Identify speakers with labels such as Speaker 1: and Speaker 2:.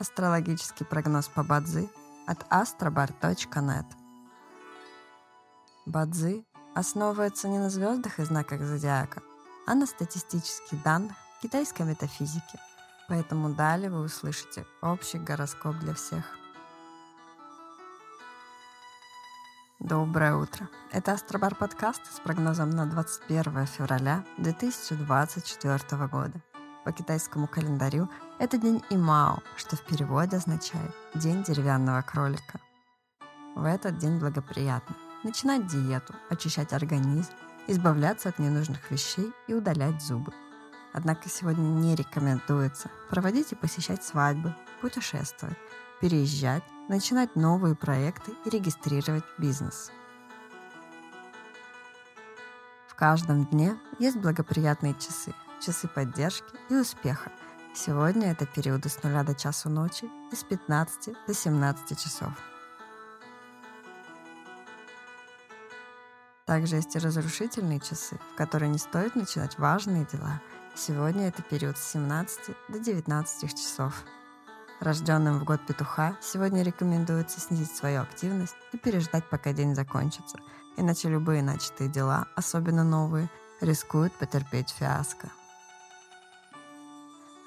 Speaker 1: Астрологический прогноз по Бадзи от astrobar.net. Бадзи основывается не на звездах и знаках зодиака, а на статистических данных китайской метафизики. Поэтому далее вы услышите общий гороскоп для всех. Доброе утро. Это Астробар подкаст с прогнозом на 21 февраля 2024 года. По китайскому календарю это день Имао, что в переводе означает «день деревянного кролика». В этот день благоприятно начинать диету, очищать организм, избавляться от ненужных вещей и удалять зубы. Однако сегодня не рекомендуется проводить и посещать свадьбы, путешествовать, переезжать, начинать новые проекты и регистрировать бизнес. В каждом дне есть благоприятные часы – часы поддержки и успеха. Сегодня это периоды с 0 до часу ночи и с 15 до 17 часов. Также есть и разрушительные часы, в которые не стоит начинать важные дела. Сегодня это период с 17 до 19 часов. Рожденным в год петуха сегодня рекомендуется снизить свою активность и переждать, пока день закончится, иначе любые начатые дела, особенно новые, рискуют потерпеть фиаско.